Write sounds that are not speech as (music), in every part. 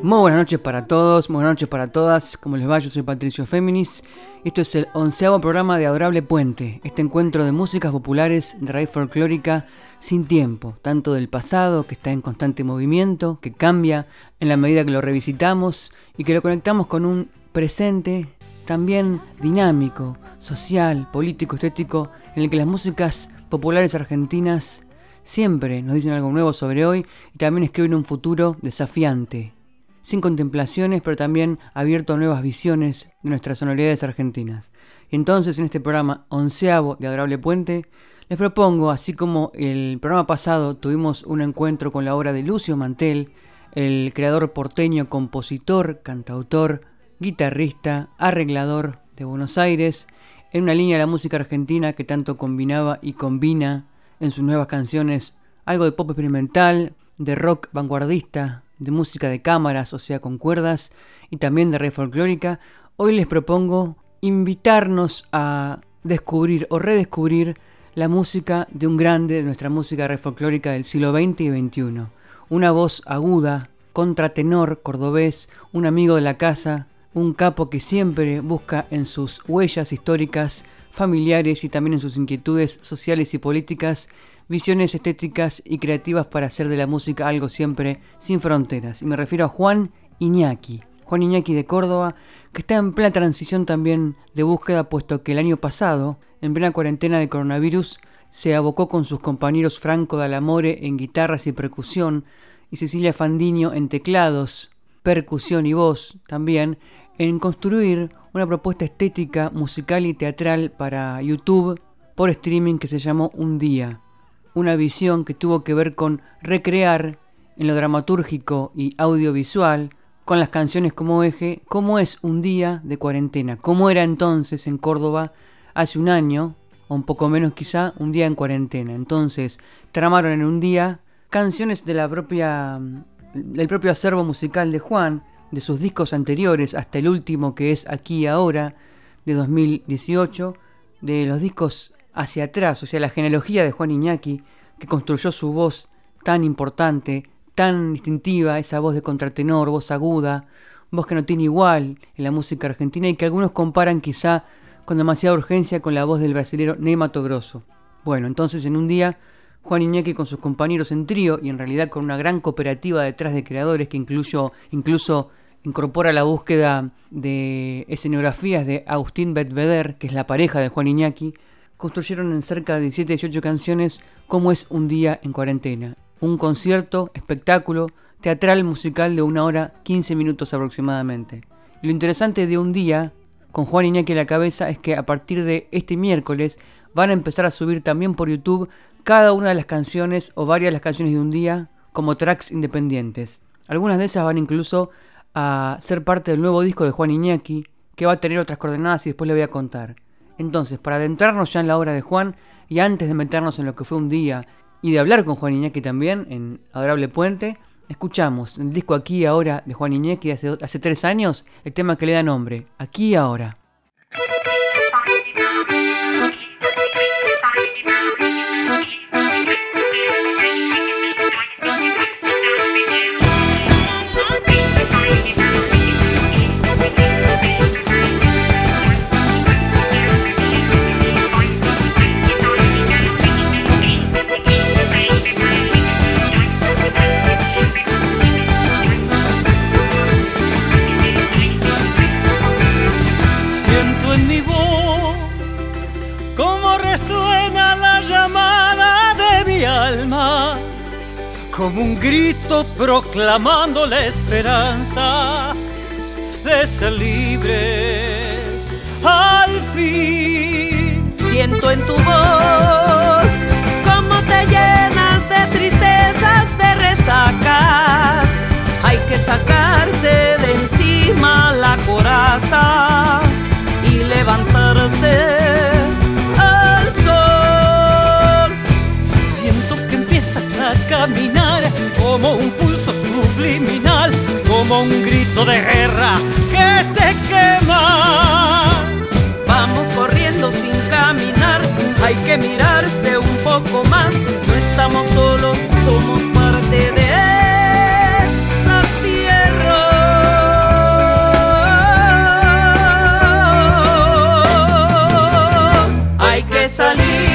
Muy buenas noches para todos, buenas noches para todas. Como les va, yo soy Patricio Féminis. Esto es el onceavo programa de Adorable Puente, este encuentro de músicas populares de raíz folclórica sin tiempo, tanto del pasado, que está en constante movimiento, que cambia en la medida que lo revisitamos y que lo conectamos con un presente también dinámico, social, político, estético, en el que las músicas populares argentinas siempre nos dicen algo nuevo sobre hoy y también escriben un futuro desafiante, sin contemplaciones, pero también abierto a nuevas visiones de nuestras sonoridades argentinas. Y entonces en este programa onceavo de Adorable Puente, les propongo, así como el programa pasado tuvimos un encuentro con la obra de Lucio Mantel, el creador porteño, compositor, cantautor, guitarrista, arreglador de Buenos Aires, en una línea de la música argentina que tanto combinaba y combina en sus nuevas canciones algo de pop experimental, de rock vanguardista, de música de cámaras, o sea, con cuerdas, y también de red folclórica, hoy les propongo invitarnos a descubrir o redescubrir la música de un grande de nuestra música red folclórica del siglo XX y XXI. Una voz aguda, contratenor cordobés, un amigo de la casa, un capo que siempre busca en sus huellas históricas, familiares y también en sus inquietudes sociales y políticas visiones estéticas y creativas para hacer de la música algo siempre sin fronteras. Y me refiero a Juan Iñaki. Juan Iñaki de Córdoba, que está en plena transición también de búsqueda, puesto que el año pasado, en plena cuarentena de coronavirus, se abocó con sus compañeros Franco Dalamore en guitarras y percusión, y Cecilia Fandiño en teclados, percusión y voz también, en construir una propuesta estética, musical y teatral para YouTube por streaming que se llamó Un Día una visión que tuvo que ver con recrear en lo dramatúrgico y audiovisual, con las canciones como eje, cómo es un día de cuarentena, cómo era entonces en Córdoba hace un año, o un poco menos quizá, un día en cuarentena. Entonces, tramaron en un día canciones de la propia, del propio acervo musical de Juan, de sus discos anteriores, hasta el último que es Aquí y Ahora, de 2018, de los discos hacia atrás, o sea, la genealogía de Juan Iñaki, que construyó su voz tan importante, tan distintiva, esa voz de contratenor, voz aguda, voz que no tiene igual en la música argentina y que algunos comparan quizá con demasiada urgencia con la voz del brasilero Neymato Grosso. Bueno, entonces en un día Juan Iñaki con sus compañeros en trío y en realidad con una gran cooperativa detrás de creadores que incluso, incorpora la búsqueda de escenografías de Agustín Betvedder, que es la pareja de Juan Iñaki, construyeron en cerca de 17-18 canciones Cómo es un día en cuarentena. Un concierto, espectáculo, teatral musical de una hora 15 minutos aproximadamente. lo interesante de un día, con Juan Iñaki a la cabeza, es que a partir de este miércoles van a empezar a subir también por YouTube cada una de las canciones o varias de las canciones de un día como tracks independientes. Algunas de esas van incluso a ser parte del nuevo disco de Juan Iñaki, que va a tener otras coordenadas y después le voy a contar. Entonces, para adentrarnos ya en la obra de Juan y antes de meternos en lo que fue un día y de hablar con Juan Iñaki también en Adorable Puente, escuchamos el disco Aquí y Ahora de Juan Iñaki hace, hace tres años, el tema que le da nombre, Aquí y Ahora. Como un grito proclamando la esperanza de ser libres al fin. Siento en tu voz cómo te llenas de tristezas, de resacas. Hay que sacarse de encima la coraza y levantarse caminar como un pulso subliminal como un grito de guerra que te quema. Vamos corriendo sin caminar, hay que mirarse un poco más, no estamos solos, somos parte de esta tierra. Hay que salir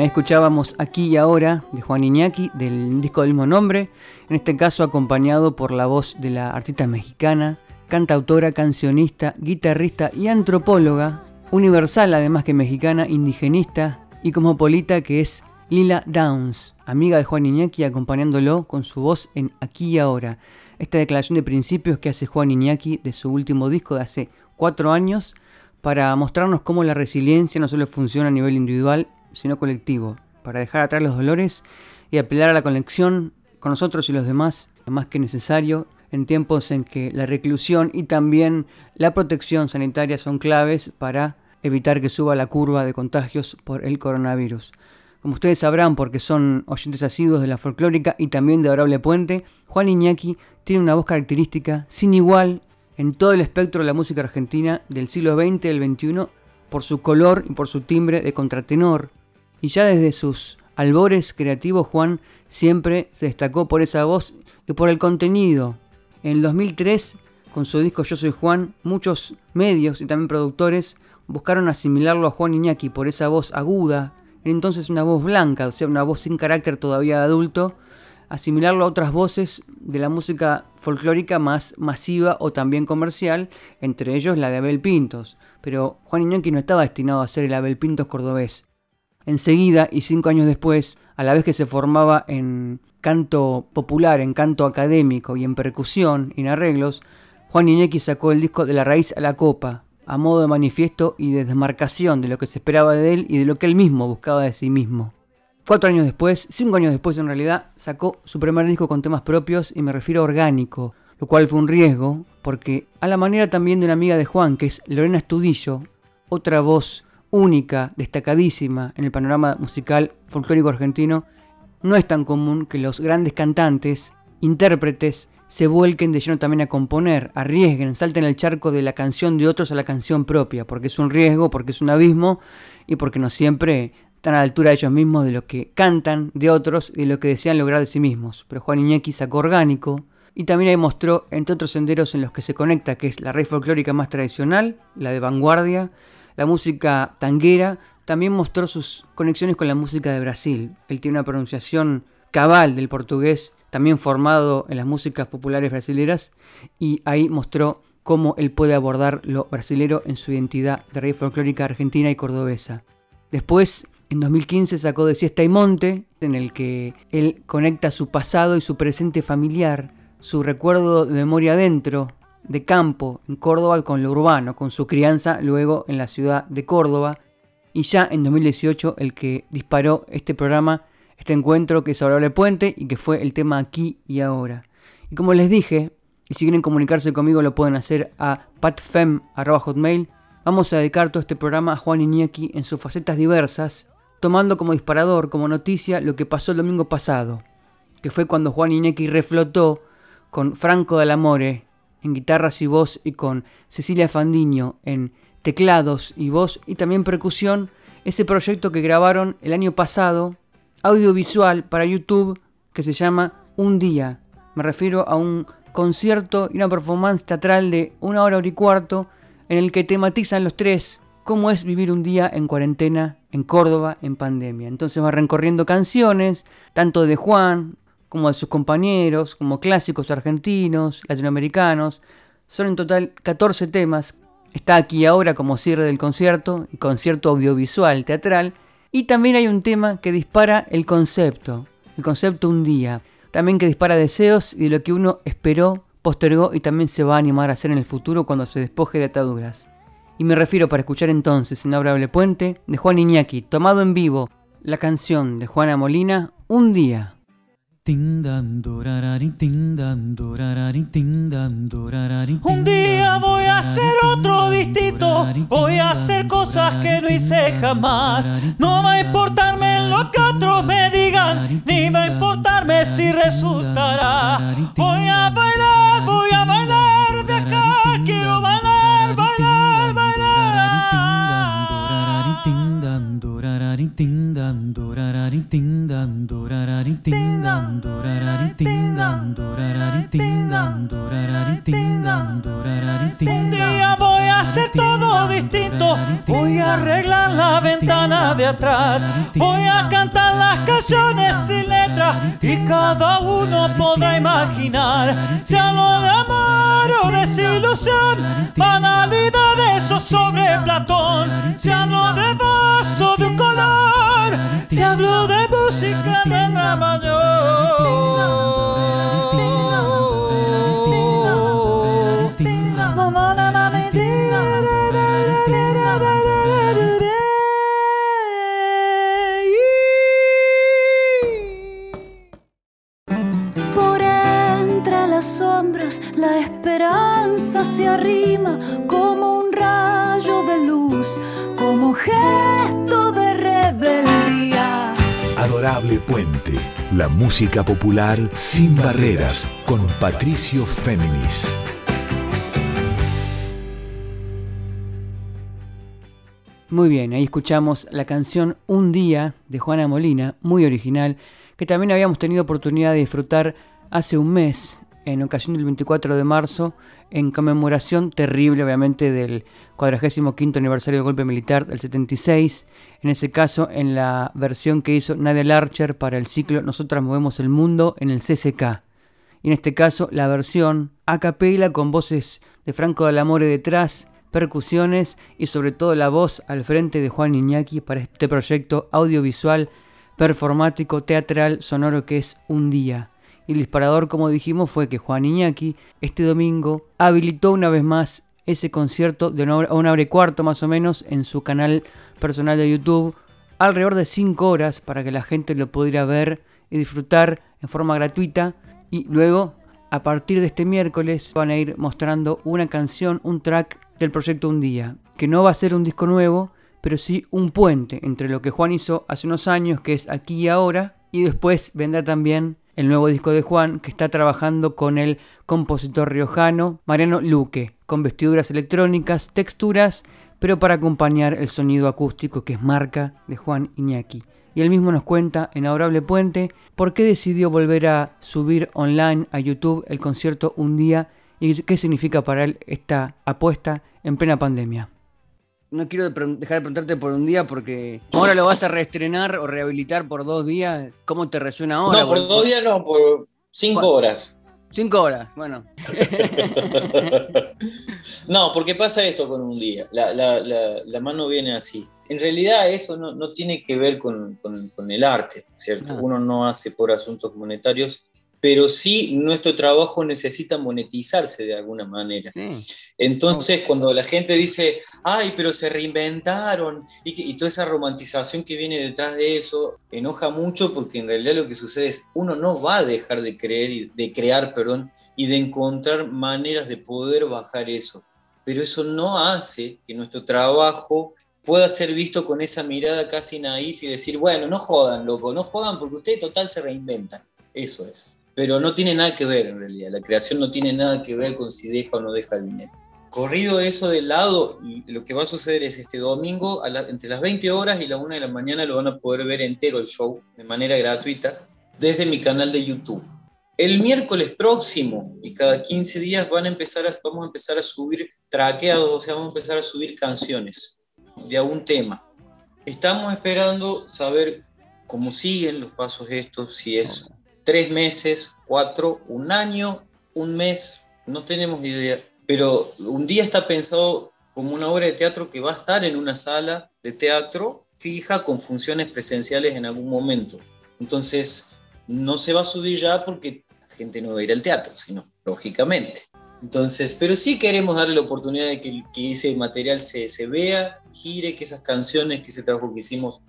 ahí escuchábamos Aquí y Ahora de Juan Iñaki del disco del mismo nombre, en este caso acompañado por la voz de la artista mexicana, cantautora, cancionista, guitarrista y antropóloga, universal además que mexicana, indigenista y cosmopolita que es Lila Downs, amiga de Juan Iñaki acompañándolo con su voz en Aquí y Ahora. Esta declaración de principios que hace Juan Iñaki de su último disco de hace cuatro años para mostrarnos cómo la resiliencia no solo funciona a nivel individual, sino colectivo, para dejar atrás los dolores y apelar a la conexión con nosotros y los demás, más que necesario en tiempos en que la reclusión y también la protección sanitaria son claves para evitar que suba la curva de contagios por el coronavirus. Como ustedes sabrán, porque son oyentes asiduos de la folclórica y también de Adorable Puente, Juan Iñaki tiene una voz característica sin igual en todo el espectro de la música argentina del siglo XX y del XXI por su color y por su timbre de contratenor. Y ya desde sus albores creativos, Juan siempre se destacó por esa voz y por el contenido. En el 2003, con su disco Yo Soy Juan, muchos medios y también productores buscaron asimilarlo a Juan Iñaki por esa voz aguda, entonces una voz blanca, o sea, una voz sin carácter todavía de adulto, asimilarlo a otras voces de la música folclórica más masiva o también comercial, entre ellos la de Abel Pintos. Pero Juan Iñaki no estaba destinado a ser el Abel Pintos cordobés. Enseguida, y cinco años después, a la vez que se formaba en canto popular, en canto académico y en percusión en arreglos, Juan Iñaki sacó el disco De la raíz a la copa, a modo de manifiesto y de desmarcación de lo que se esperaba de él y de lo que él mismo buscaba de sí mismo. Cuatro años después, cinco años después en realidad, sacó su primer disco con temas propios y me refiero a orgánico, lo cual fue un riesgo, porque a la manera también de una amiga de Juan, que es Lorena Estudillo, otra voz única, destacadísima en el panorama musical folclórico argentino, no es tan común que los grandes cantantes, intérpretes, se vuelquen de lleno también a componer, arriesguen, salten el charco de la canción de otros a la canción propia, porque es un riesgo, porque es un abismo y porque no siempre están a la altura de ellos mismos de lo que cantan de otros y de lo que desean lograr de sí mismos. Pero Juan Iñaki sacó orgánico y también ahí entre otros senderos en los que se conecta, que es la raíz folclórica más tradicional, la de vanguardia, la música tanguera, también mostró sus conexiones con la música de Brasil. Él tiene una pronunciación cabal del portugués, también formado en las músicas populares brasileras, y ahí mostró cómo él puede abordar lo brasilero en su identidad de raíz folclórica argentina y cordobesa. Después, en 2015 sacó De Siesta y Monte, en el que él conecta su pasado y su presente familiar, su recuerdo de memoria adentro, de campo, en Córdoba, con lo urbano, con su crianza luego en la ciudad de Córdoba, y ya en 2018 el que disparó este programa, este encuentro que es Adorable Puente y que fue el tema aquí y ahora. Y como les dije, y si quieren comunicarse conmigo lo pueden hacer a patfem.hotmail, vamos a dedicar todo este programa a Juan Iñaki en sus facetas diversas, tomando como disparador, como noticia, lo que pasó el domingo pasado, que fue cuando Juan Iñaki reflotó con Franco Dalamore en guitarras y voz y con Cecilia Fandiño en teclados y voz y también percusión, ese proyecto que grabaron el año pasado, audiovisual para YouTube, que se llama Un Día. Me refiero a un concierto y una performance teatral de una hora, y cuarto, en el que tematizan los tres cómo es vivir un día en cuarentena en Córdoba en pandemia. Entonces va recorriendo canciones, tanto de Juan como de sus compañeros, como clásicos argentinos, latinoamericanos. Son en total 14 temas Está aquí ahora como cierre del concierto, concierto audiovisual teatral, y también hay un tema que dispara el concepto, el concepto un día, también que dispara deseos y de lo que uno esperó, postergó y también se va a animar a hacer en el futuro cuando se despoje de ataduras. Y me refiero para escuchar entonces en Abrable Puente de Juan Iñaki, tomado en vivo, la canción de Juana Molina, Un día. Un día voy a hacer otro distinto, voy a hacer cosas que no hice jamás. No va a importarme lo que otros me digan, ni va a importarme si resultará. Voy a bailar, voy a bailar, bailar. Un día voy a hacer todo distinto, voy a arreglar la ventana de atrás, voy a cantar las canciones sin letra y cada uno podrá imaginar si amor o desilusión, banalidad de eso sobre Platón, si hablo de voz o de un color, si hablo de música tendrá mayor. La esperanza se arrima como un rayo de luz, como gesto de rebeldía. Adorable Puente, la música popular sin barreras, con Patricio Féminis. Muy bien, ahí escuchamos la canción Un día de Juana Molina, muy original, que también habíamos tenido oportunidad de disfrutar hace un mes, en ocasión del 24 de marzo, en conmemoración terrible, obviamente, del 45 aniversario del golpe militar del 76, en ese caso en la versión que hizo Nadia Larcher para el ciclo Nosotras Movemos el Mundo en el CCK. Y en este caso la versión a capela con voces de Franco Dalamore detrás, percusiones y sobre todo la voz al frente de Juan Iñaki para este proyecto audiovisual performático, teatral, sonoro que es Un Día. Y el disparador, como dijimos, fue que Juan Iñaki este domingo habilitó una vez más ese concierto de una hora, cuarto más o menos en su canal personal de YouTube, alrededor de 5 horas para que la gente lo pudiera ver y disfrutar en forma gratuita. Y luego, a partir de este miércoles, van a ir mostrando una canción, un track del proyecto Un Día, que no va a ser un disco nuevo, pero sí un puente entre lo que Juan hizo hace unos años, que es aquí y ahora, y después vendrá también el nuevo disco de Juan, que está trabajando con el compositor riojano Mariano Luque, con vestiduras electrónicas, texturas, pero para acompañar el sonido acústico que es marca de Juan Iñaki. Y él mismo nos cuenta en Adorable Puente por qué decidió volver a subir online a YouTube el concierto un día y qué significa para él esta apuesta en plena pandemia no quiero dejar de preguntarte por un día porque ahora lo vas a reestrenar o rehabilitar por dos días. ¿Cómo te resuena ahora? No, por dos días no, por cinco horas. Cinco horas, bueno. (laughs) no, porque pasa esto con un día. La, mano viene así. En realidad eso no, tiene que ver con, el arte, ¿cierto? Ah. Uno no hace por asuntos monetarios pero sí nuestro trabajo necesita monetizarse de alguna manera. Entonces, cuando la gente dice, ay, pero se reinventaron, y, toda esa romantización que viene detrás de eso, enoja mucho porque en realidad lo que sucede es, uno no va a dejar de creer, de crear, perdón, y de encontrar maneras de poder bajar eso. Pero eso no hace que nuestro trabajo pueda ser visto con esa mirada casi naif y decir, bueno, no jodan, loco, no jodan porque ustedes total se reinventan. Eso es pero no tiene nada que ver en realidad. La creación no tiene nada que ver con si deja o no deja dinero. Corrido eso de lado, lo que va a suceder es este domingo, entre las 20 horas y la 1 de la mañana, lo van a poder ver entero el show de manera gratuita desde mi canal de YouTube. El miércoles próximo y cada 15 días van a empezar vamos a empezar a subir traqueados, o sea, vamos a empezar a subir canciones de algún tema. Estamos esperando saber cómo siguen los pasos estos, si es tres meses, cuatro, un año, un mes, no tenemos idea. Pero un día está pensado como una obra de teatro que va a estar en una sala de teatro fija con funciones presenciales en algún momento. Entonces, no se va a subir ya porque la gente no va a ir al teatro, sino lógicamente. Entonces, pero sí queremos darle la oportunidad de que, ese material se, se, vea, gire, que esas canciones, que ese trabajo que hicimos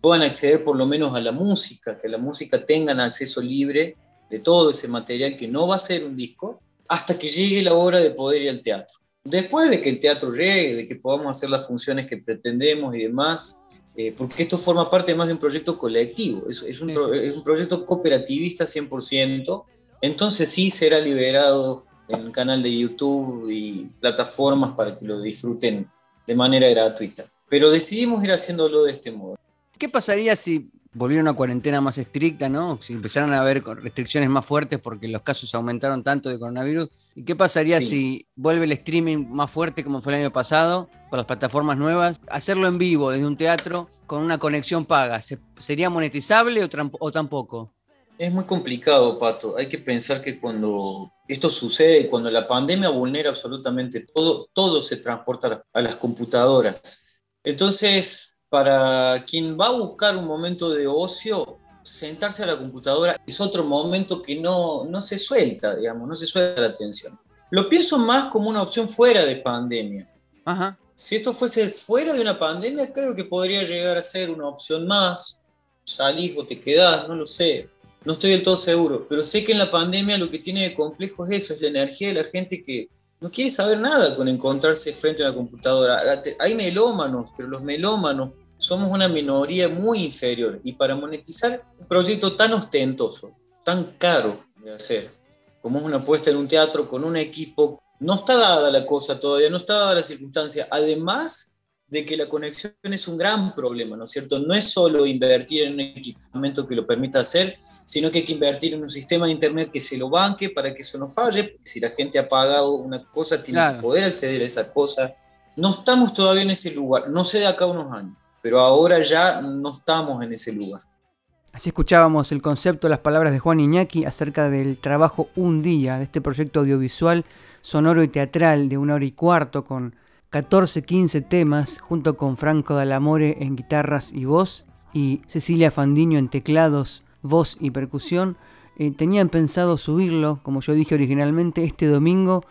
puedan acceder por lo menos a la música, que la música tengan acceso libre de todo ese material que no va a ser un disco, hasta que llegue la hora de poder ir al teatro. Después de que el teatro llegue, de que podamos hacer las funciones que pretendemos y demás, eh, porque esto forma parte más de un proyecto colectivo, es, es, un, es un proyecto cooperativista 100%, entonces sí será liberado en el canal de YouTube y plataformas para que lo disfruten de manera gratuita. Pero decidimos ir haciéndolo de este modo. ¿Qué pasaría si volviera una cuarentena más estricta, ¿no? Si empezaran a haber restricciones más fuertes porque los casos aumentaron tanto de coronavirus. ¿Y qué pasaría si vuelve el streaming más fuerte como fue el año pasado, con las plataformas nuevas? Hacerlo en vivo desde un teatro con una conexión paga, ¿sería monetizable o, tampoco? Es muy complicado, Pato. Hay que pensar que cuando esto sucede, cuando la pandemia vulnera absolutamente todo, todo se transporta a las computadoras. Entonces, para quien va a buscar un momento de ocio, sentarse a la computadora es otro momento que no, no se suelta, digamos, no se suelta la atención. Lo pienso más como una opción fuera de pandemia. Si esto fuese fuera de una pandemia, creo que podría llegar a ser una opción más. Salís o te quedás, no lo sé. No estoy del todo seguro, pero sé que en la pandemia lo que tiene de complejo es eso, es la energía de la gente que no quiere saber nada con encontrarse frente a una computadora. Hay melómanos, pero los melómanos somos una minoría muy inferior y para monetizar un proyecto tan ostentoso, tan caro de hacer, como es una puesta en un teatro con un equipo, no está dada la cosa todavía, no está dada la circunstancia, además de que la conexión es un gran problema, ¿no es cierto? No es solo invertir en un equipamiento que lo permita hacer, sino que hay que invertir en un sistema de Internet que se lo banque para que eso no falle, si la gente ha pagado una cosa, tiene que poder acceder a esa cosa. No estamos todavía en ese lugar, no sé de acá unos años pero ahora ya no estamos en ese lugar. Así escuchábamos el concepto, las palabras de Juan Iñaki acerca del trabajo Un Día, de este proyecto audiovisual, sonoro y teatral de una hora y cuarto con 14, 15 temas, junto con Franco Dalamore en guitarras y voz, y Cecilia Fandiño en teclados, voz y percusión, eh, tenían pensado subirlo, como yo dije originalmente, este domingo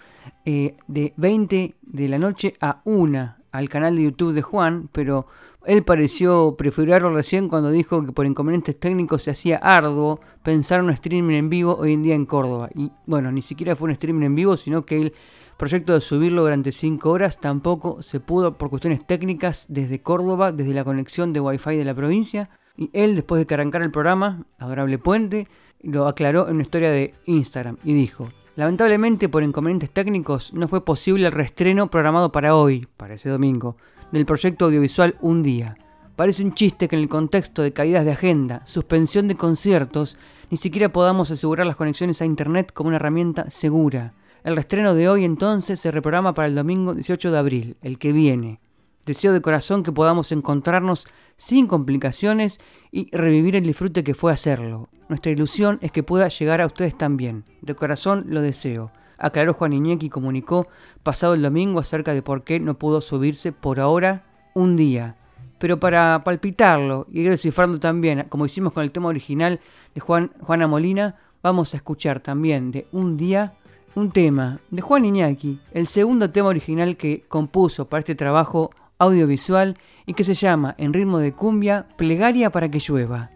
eh, de 20 de la noche a 1 al canal de YouTube de Juan, pero él pareció preferirlo recién cuando dijo que por inconvenientes técnicos se hacía arduo pensar un streaming en vivo hoy en día en Córdoba. Y bueno, ni siquiera fue un streaming en vivo, sino que el proyecto de subirlo durante 5 horas tampoco se pudo por cuestiones técnicas desde Córdoba, desde la conexión de Wi-Fi de la provincia. Y él, después de que el programa, Adorable Puente, lo aclaró en una historia de Instagram y dijo, lamentablemente por inconvenientes técnicos no fue posible el reestreno programado para hoy, para ese domingo, del proyecto audiovisual Un Día. Parece un chiste que en el contexto de caídas de agenda, suspensión de conciertos, ni siquiera podamos asegurar las conexiones a Internet como una herramienta segura. El reestreno de hoy entonces se reprograma para el domingo 18 de abril, el que viene. Deseo de corazón que podamos encontrarnos sin complicaciones y revivir el disfrute que fue hacerlo. Nuestra ilusión es que pueda llegar a ustedes también. De corazón lo deseo aclaró Juan Iñaki y comunicó pasado el domingo acerca de por qué no pudo subirse por ahora un día. Pero para palpitarlo y ir descifrando también, como hicimos con el tema original de Juan, Juana Molina, vamos a escuchar también de un día un tema de Juan Iñaki, el segundo tema original que compuso para este trabajo audiovisual y que se llama, en ritmo de cumbia, Plegaria para que llueva.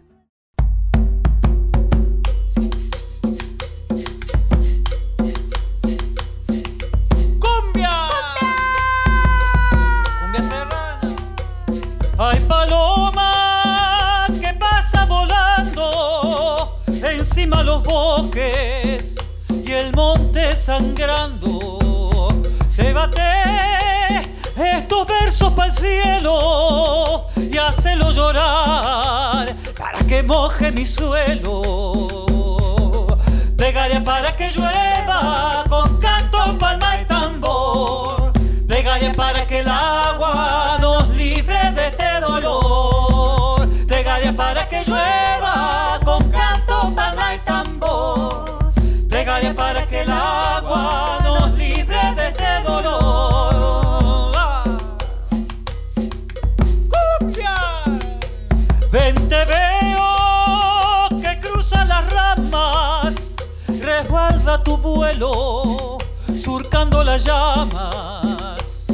Hay paloma que pasa volando encima los bosques el monte sangrando. Debate estos versos para el cielo y hacelo llorar para que moje mi suelo. Plegaria para que llueva con canto, palma y tambor. Plegaria para que el agua tu vuelo, surcando las llamas,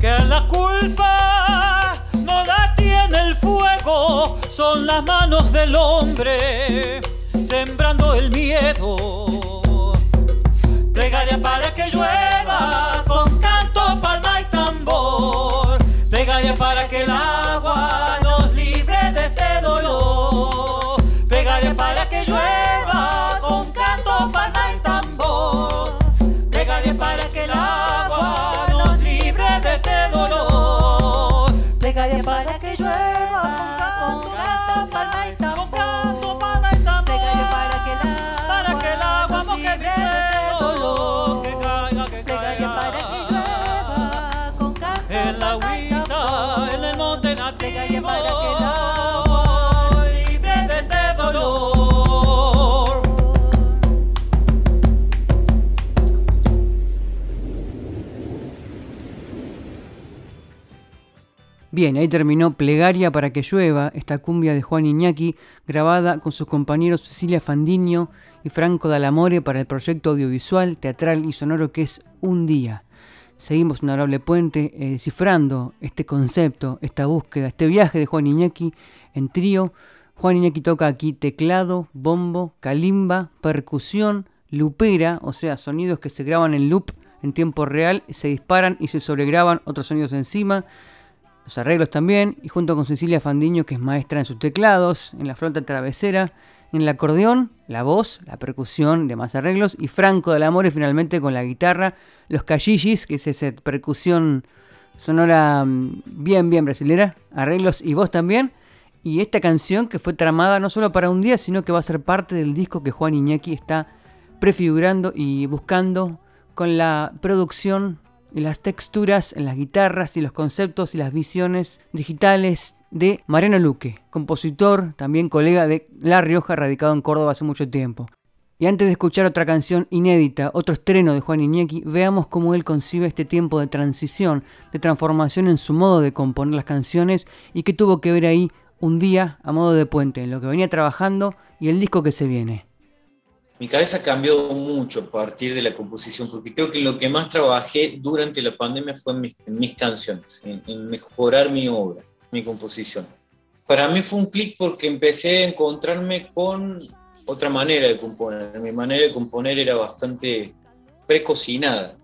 que la culpa no la tiene el fuego, son las manos del hombre, sembrando el miedo. Bien, ahí terminó Plegaria para que llueva, esta cumbia de Juan Iñaki, grabada con sus compañeros Cecilia Fandiño y Franco Dalamore para el proyecto audiovisual, teatral y sonoro que es Un Día. Seguimos en Honorable Puente eh, descifrando este concepto, esta búsqueda, este viaje de Juan Iñaki en trío. Juan Iñaki toca aquí teclado, bombo, calimba, percusión, lupera, o sea, sonidos que se graban en loop en tiempo real, se disparan y se sobregraban otros sonidos encima los arreglos también, y junto con Cecilia Fandiño, que es maestra en sus teclados, en la flauta travesera, en el acordeón, la voz, la percusión, demás arreglos, y Franco del Amore finalmente con la guitarra, los cachillis, que es esa percusión sonora mm, bien, bien brasilera, arreglos y voz también, y esta canción que fue tramada no solo para un día, sino que va a ser parte del disco que Juan Iñaki está prefigurando y buscando con la producción y las texturas en las guitarras y los conceptos y las visiones digitales de Mariano Luque, compositor, también colega de La Rioja, radicado en Córdoba hace mucho tiempo. Y antes de escuchar otra canción inédita, otro estreno de Juan Iñaki, veamos cómo él concibe este tiempo de transición, de transformación en su modo de componer las canciones y qué tuvo que ver ahí un día a modo de puente en lo que venía trabajando y el disco que se viene? Mi cabeza cambió mucho a partir de la composición, porque creo que lo que más trabajé durante la pandemia fue en mis, canciones, en, mejorar mi obra, mi composición. Para mí fue un clic porque empecé a encontrarme con otra manera de componer. Mi manera de componer era bastante precocinada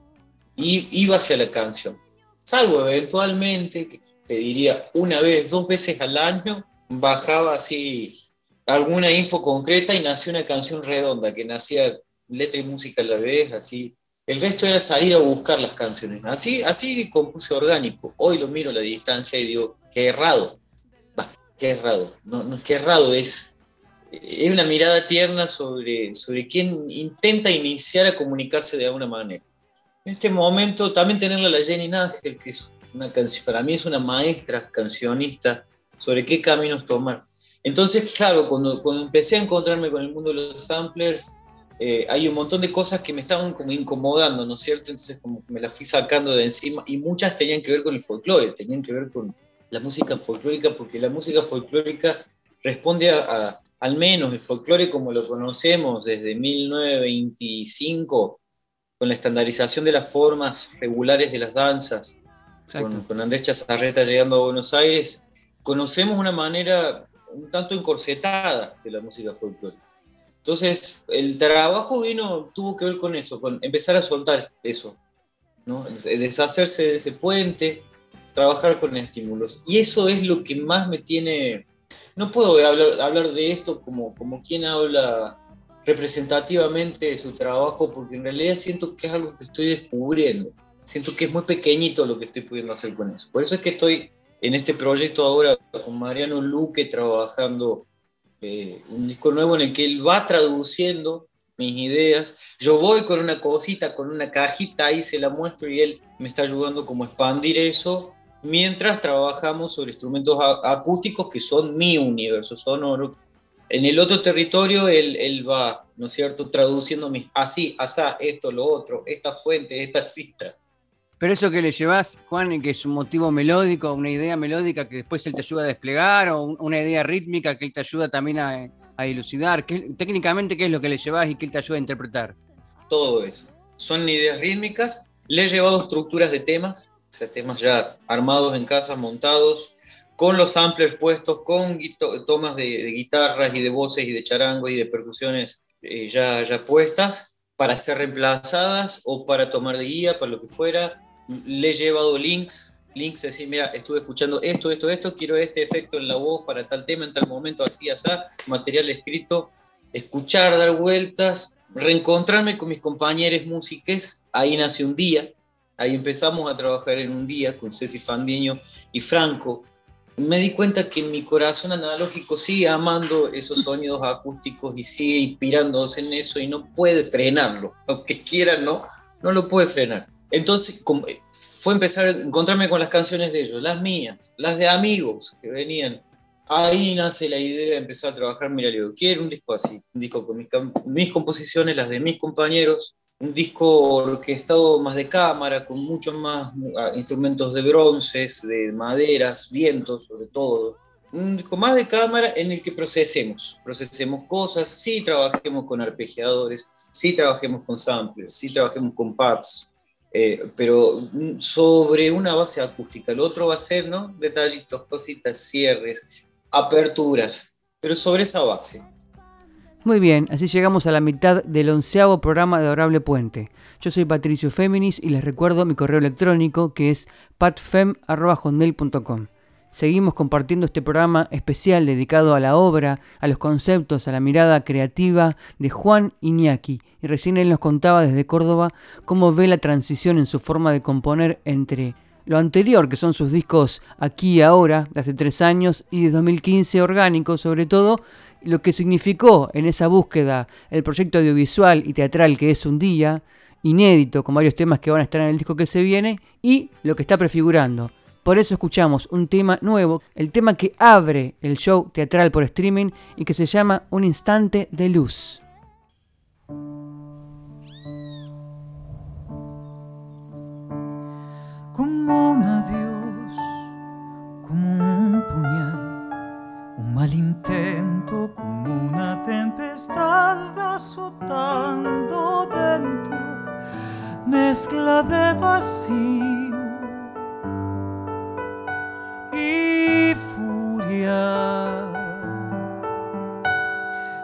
y iba hacia la canción. Salvo eventualmente, te diría una vez, dos veces al año, bajaba así alguna info concreta y nació una canción redonda, que nacía letra y música a la vez, así. El resto era salir a buscar las canciones. Así, así compuse orgánico. Hoy lo miro a la distancia y digo, qué errado. qué errado. No, no que errado, es, es una mirada tierna sobre, sobre quien intenta iniciar a comunicarse de alguna manera. En este momento también tenerla la Jenny Nagel, que es una canción, para mí es una maestra cancionista sobre qué caminos tomar. Entonces, claro, cuando, cuando empecé a encontrarme con el mundo de los samplers, eh, hay un montón de cosas que me estaban como incomodando, ¿no es cierto? Entonces como me las fui sacando de encima y muchas tenían que ver con el folclore, tenían que ver con la música folclórica, porque la música folclórica responde a, al menos el folclore como lo conocemos desde 1925, con la estandarización de las formas regulares de las danzas, con, con, Andrés Chazarreta llegando a Buenos Aires, conocemos una manera un tanto encorsetada de la música folclórica. Entonces, el trabajo vino, tuvo que ver con eso, con empezar a soltar eso, ¿no? deshacerse de ese puente, trabajar con estímulos. Y eso es lo que más me tiene... No puedo hablar, hablar de esto como, como quien habla representativamente de su trabajo, porque en realidad siento que es algo que estoy descubriendo. Siento que es muy pequeñito lo que estoy pudiendo hacer con eso. Por eso es que estoy en este proyecto ahora con Mariano Luque trabajando eh, un disco nuevo en el que él va traduciendo mis ideas. Yo voy con una cosita, con una cajita, ahí se la muestro y él me está ayudando como a expandir eso, mientras trabajamos sobre instrumentos acústicos que son mi universo sonoro. En el otro territorio él, él va, ¿no es cierto?, traduciendo mis así, asá, esto, lo otro, esta fuente, esta cita. Pero eso que le llevas, Juan, que es un motivo melódico, una idea melódica que después él te ayuda a desplegar, o una idea rítmica que él te ayuda también a, a dilucidar. técnicamente, ¿qué es lo que le llevas y que él te ayuda a interpretar? Todo eso. Son ideas rítmicas. Le he llevado estructuras de temas, o sea, temas ya armados en casa, montados, con los samplers puestos, con tomas de, guitarras y de voces y de charangos y de percusiones eh, ya, ya puestas para ser reemplazadas o para tomar de guía, para lo que fuera le he llevado links, links, decir, mira, estuve escuchando esto, esto, esto, quiero este efecto en la voz para tal tema, en tal momento, así, así, material escrito, escuchar, dar vueltas, reencontrarme con mis compañeros músicos, ahí nace un día, ahí empezamos a trabajar en un día con Ceci Fandiño y Franco. Me di cuenta que mi corazón analógico sigue amando esos sonidos acústicos y sigue inspirándose en eso y no puede frenarlo, aunque quiera, no, no lo puede frenar. Entonces fue empezar a encontrarme con las canciones de ellos, las mías, las de amigos que venían. Ahí nace la idea de empezar a trabajar, mira, le quiero un disco así, un disco con mis, composiciones, las de mis compañeros, un disco orquestado más de cámara, con muchos más ah, instrumentos de bronces, de maderas, vientos sobre todo. Un disco más de cámara en el que procesemos, procesemos cosas, sí trabajemos con arpegiadores, sí trabajemos con samplers, sí trabajemos con pads, eh, pero sobre una base acústica. Lo otro va a ser, ¿no? Detallitos, cositas, cierres, aperturas, pero sobre esa base. Muy bien, así llegamos a la mitad del onceavo programa de Adorable Puente. Yo soy Patricio Féminis y les recuerdo mi correo electrónico que es patfem.com. Seguimos compartiendo este programa especial dedicado a la obra, a los conceptos, a la mirada creativa de Juan Iñaki. Y recién él nos contaba desde Córdoba cómo ve la transición en su forma de componer entre lo anterior, que son sus discos aquí y ahora, de hace tres años, y de 2015 orgánico sobre todo, lo que significó en esa búsqueda el proyecto audiovisual y teatral que es un día, inédito, con varios temas que van a estar en el disco que se viene, y lo que está prefigurando por eso escuchamos un tema nuevo, el tema que abre el show teatral por streaming y que se llama Un instante de luz. Como un adiós, como un puñal mal intento como una tempestad azotando dentro, mezcla de vacío y furia.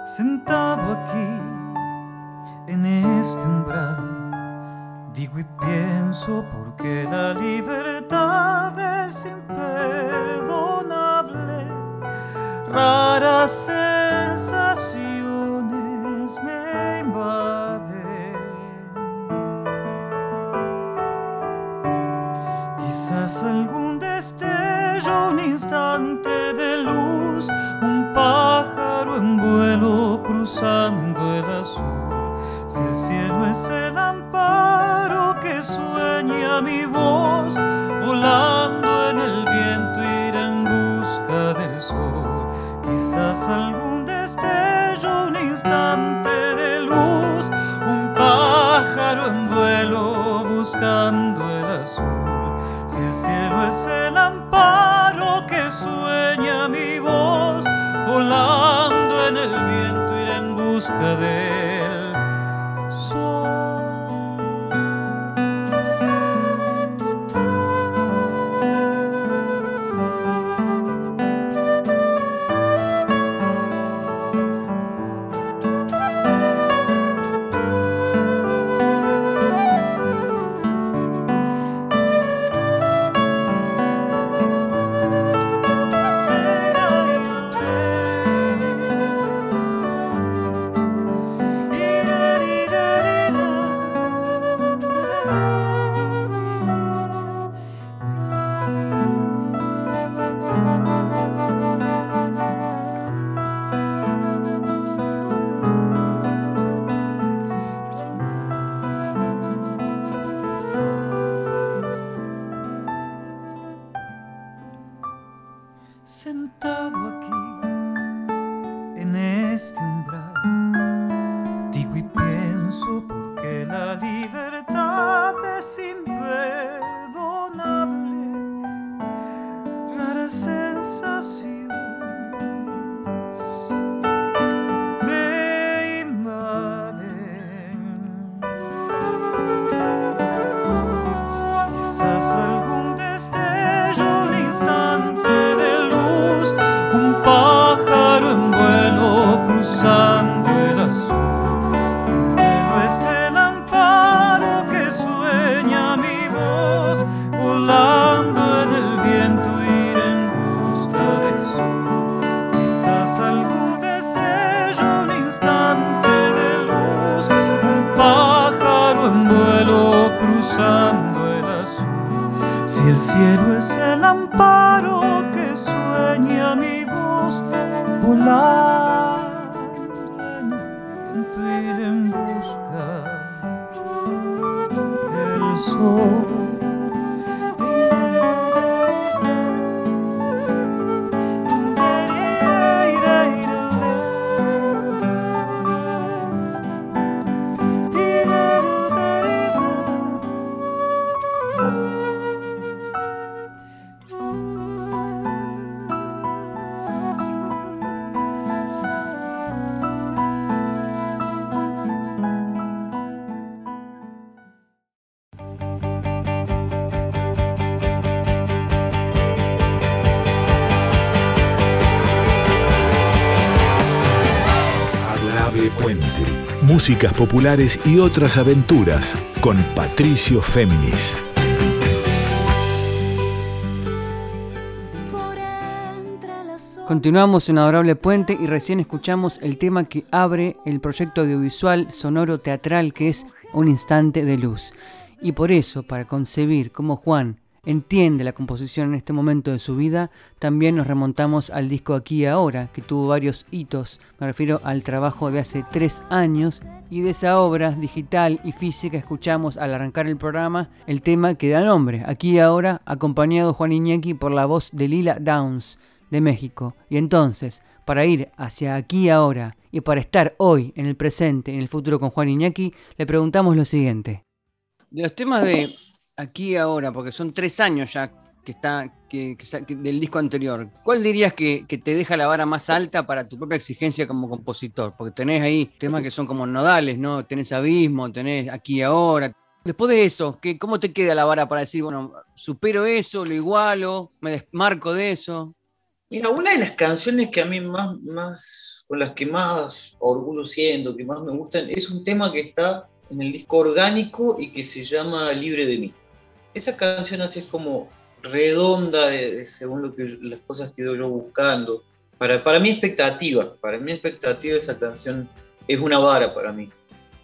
Sentado aquí en este umbral, digo y pienso porque la libertad es imperdonable. Sensaciones Músicas populares y otras aventuras con Patricio Féminis. Continuamos en Adorable Puente y recién escuchamos el tema que abre el proyecto audiovisual sonoro teatral que es Un Instante de Luz. Y por eso, para concebir cómo Juan entiende la composición en este momento de su vida, también nos remontamos al disco Aquí y Ahora, que tuvo varios hitos. Me refiero al trabajo de hace tres años y de esa obra digital y física escuchamos al arrancar el programa el tema que da nombre, Aquí y Ahora, acompañado Juan Iñaki por la voz de Lila Downs de México. Y entonces, para ir hacia aquí y ahora y para estar hoy, en el presente, en el futuro con Juan Iñaki, le preguntamos lo siguiente. De los temas de aquí ahora, porque son tres años ya que está que, del disco anterior, ¿cuál dirías que, te deja la vara más alta para tu propia exigencia como compositor? Porque tenés ahí temas que son como nodales, ¿no? Tenés abismo, tenés aquí y ahora. Después de eso, ¿qué, ¿cómo te queda la vara para decir, bueno, supero eso, lo igualo, me desmarco de eso? Mira, una de las canciones que a mí más, más, con las que más orgullo siento, que más me gustan, es un tema que está en el disco orgánico y que se llama Libre de mí. Esa canción así es como redonda según lo que las cosas que yo buscando. Para, para mi expectativa, para mi expectativa esa canción es una vara para mí.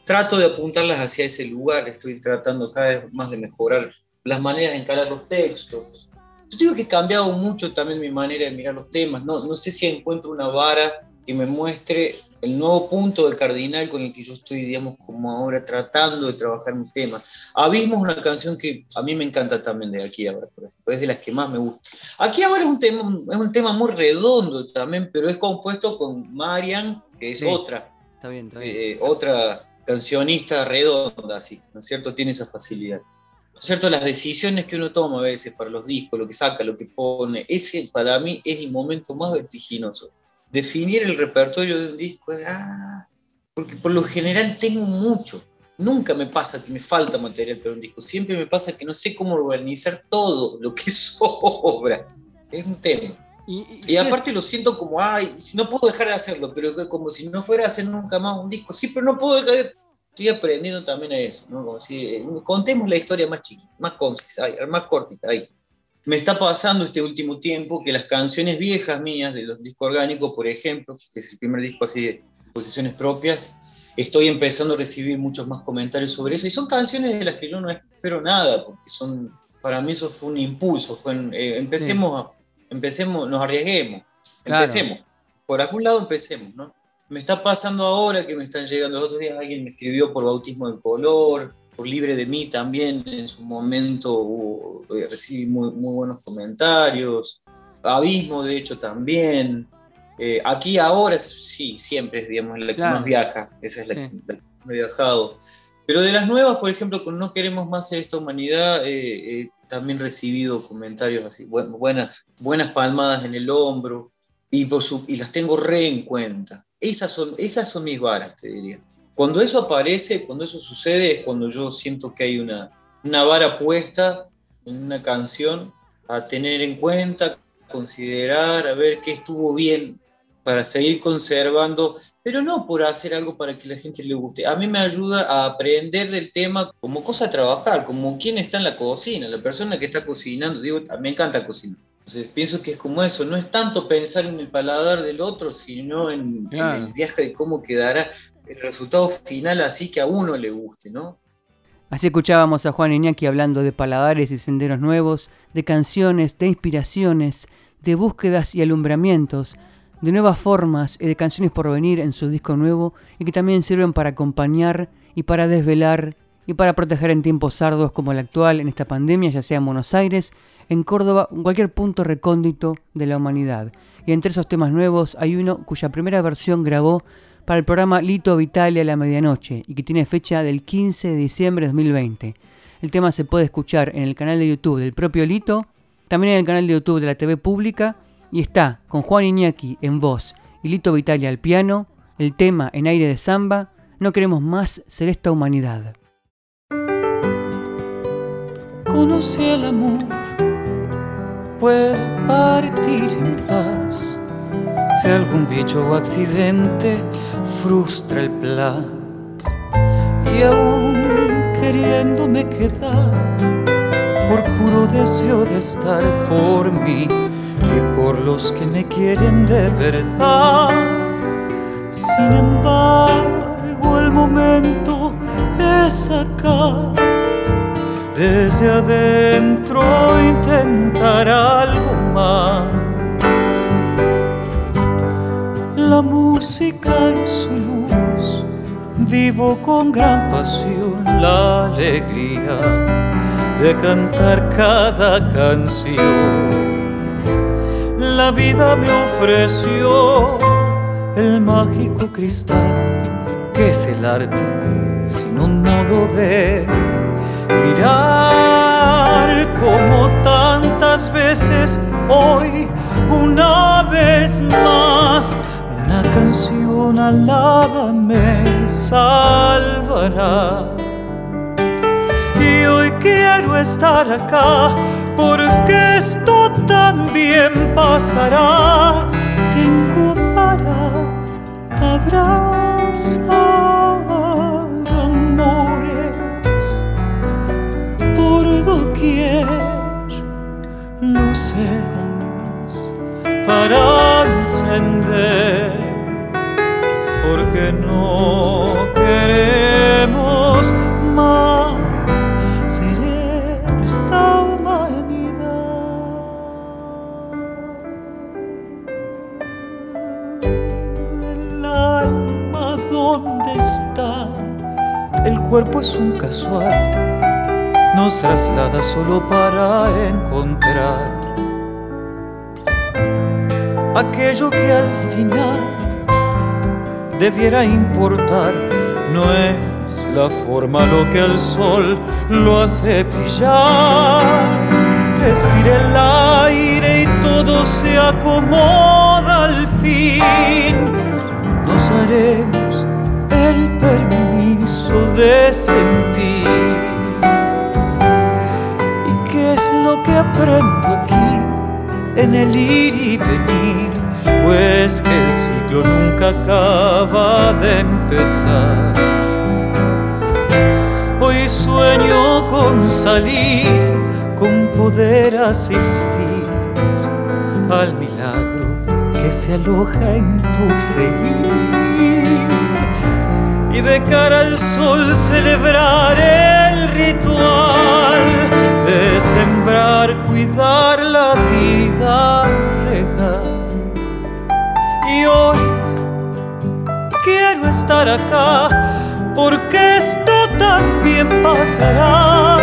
Trato de apuntarlas hacia ese lugar, estoy tratando cada vez más de mejorar las maneras de encarar los textos. Yo digo que he cambiado mucho también mi manera de mirar los temas, no, no sé si encuentro una vara que me muestre el nuevo punto de cardinal con el que yo estoy, digamos, como ahora tratando de trabajar mi tema. Abismo es una canción que a mí me encanta también de aquí ahora, por ejemplo, es de las que más me gusta. Aquí ahora es un tema, es un tema muy redondo también, pero es compuesto con Marian, que es otra, está bien, está bien. Eh, otra cancionista redonda, así, ¿no es cierto? Tiene esa facilidad. ¿No es cierto? Las decisiones que uno toma a veces para los discos, lo que saca, lo que pone, ese para mí es el momento más vertiginoso definir el repertorio de un disco ah, porque por lo general tengo mucho. Nunca me pasa que me falta material para un disco. Siempre me pasa que no sé cómo organizar todo lo que (laughs) sobra. Es un tema. Y, aparte lo siento como, ay, no puedo dejar de hacerlo, pero como si no fuera a hacer nunca más un disco. Sí, pero no puedo dejar de... Estoy aprendiendo también a eso, ¿no? Como si eh, contemos la historia más chiquita, más concisa, más cortita, ahí me está pasando este último tiempo que las canciones viejas mías de los discos orgánicos, por ejemplo, que es el primer disco así de posiciones propias, estoy empezando a recibir muchos más comentarios sobre eso. Y son canciones de las que yo no espero nada, porque son, para mí eso fue un impulso, fue eh, empecemos, empecemos, nos arriesguemos, empecemos, por algún lado empecemos, ¿no? Me está pasando ahora que me están llegando, los otros días alguien me escribió por Bautismo del Color, por Libre de mí también. En su momento eh, recibí muy, buenos comentarios, Abismo de hecho también, eh, aquí ahora sí, siempre es digamos, la que más viaja, esa es la, que, más he viajado. Pero de las nuevas, por ejemplo, con No queremos más ser esta humanidad, eh, también recibido comentarios así, buenas, buenas palmadas en el hombro, y, por su, y las tengo re en cuenta. Esas son, esas son mis varas, te diría. Cuando eso aparece, cuando eso sucede, es cuando yo siento que hay una, una vara puesta en una canción a tener en cuenta, considerar, a ver qué estuvo bien para seguir conservando, pero no por hacer algo para que la gente le guste. A mí me ayuda a aprender del tema como cosa a trabajar, como quien está en la cocina, la persona que está cocinando. Digo, me encanta cocinar. Entonces pienso que es como eso, no es tanto pensar en el paladar del otro, sino en, en el viaje de cómo quedará el resultado final así que a uno le guste, ¿no? Así escuchábamos a Juan Iñaki hablando de paladares y senderos nuevos, de canciones, de inspiraciones, de búsquedas y alumbramientos, de nuevas formas y de canciones por venir en su disco nuevo y que también sirven para acompañar y para desvelar y para proteger en tiempos sardos como el actual en esta pandemia, ya sea en Buenos Aires, en Córdoba en cualquier punto recóndito de la humanidad. Y entre esos temas nuevos hay uno cuya primera versión grabó para el programa Lito Vitalia a la medianoche y que tiene fecha del 15 de diciembre de 2020. El tema se puede escuchar en el canal de YouTube del propio Lito, también en el canal de YouTube de la TV pública y está con Juan Iñaki en voz y Lito Vitalia al piano, el tema en aire de samba, No queremos más ser esta humanidad. Conocí el amor, puedo partir en paz si algún bicho o accidente frustra el plan y aún queriéndome quedar por puro deseo de estar por mí y por los que me quieren de verdad. Sin embargo, el momento es acá. Desde adentro intentar algo más la música en su luz, vivo con gran pasión la alegría de cantar cada canción. La vida me ofreció el mágico cristal que es el arte sin un modo de mirar como tantas veces hoy, una vez más, canción alada me salvará. Y hoy quiero estar acá porque esto también pasará. Tengo para abrazar amores por doquier, luces para encender, cuerpo es un casual, nos traslada solo para encontrar aquello que al final debiera importar. No es la forma lo que el sol lo hace brillar. Respire el aire y todo se acomoda al fin. Nos haremos de sentir. ¿Y qué es lo que aprendo aquí en el ir y venir? Pues que el ciclo nunca acaba de empezar. Hoy sueño con salir, con poder asistir al milagro que se aloja en tu reír de cara al sol celebrar el ritual de sembrar, cuidar la vida, regar. Y hoy quiero estar acá porque esto también pasará.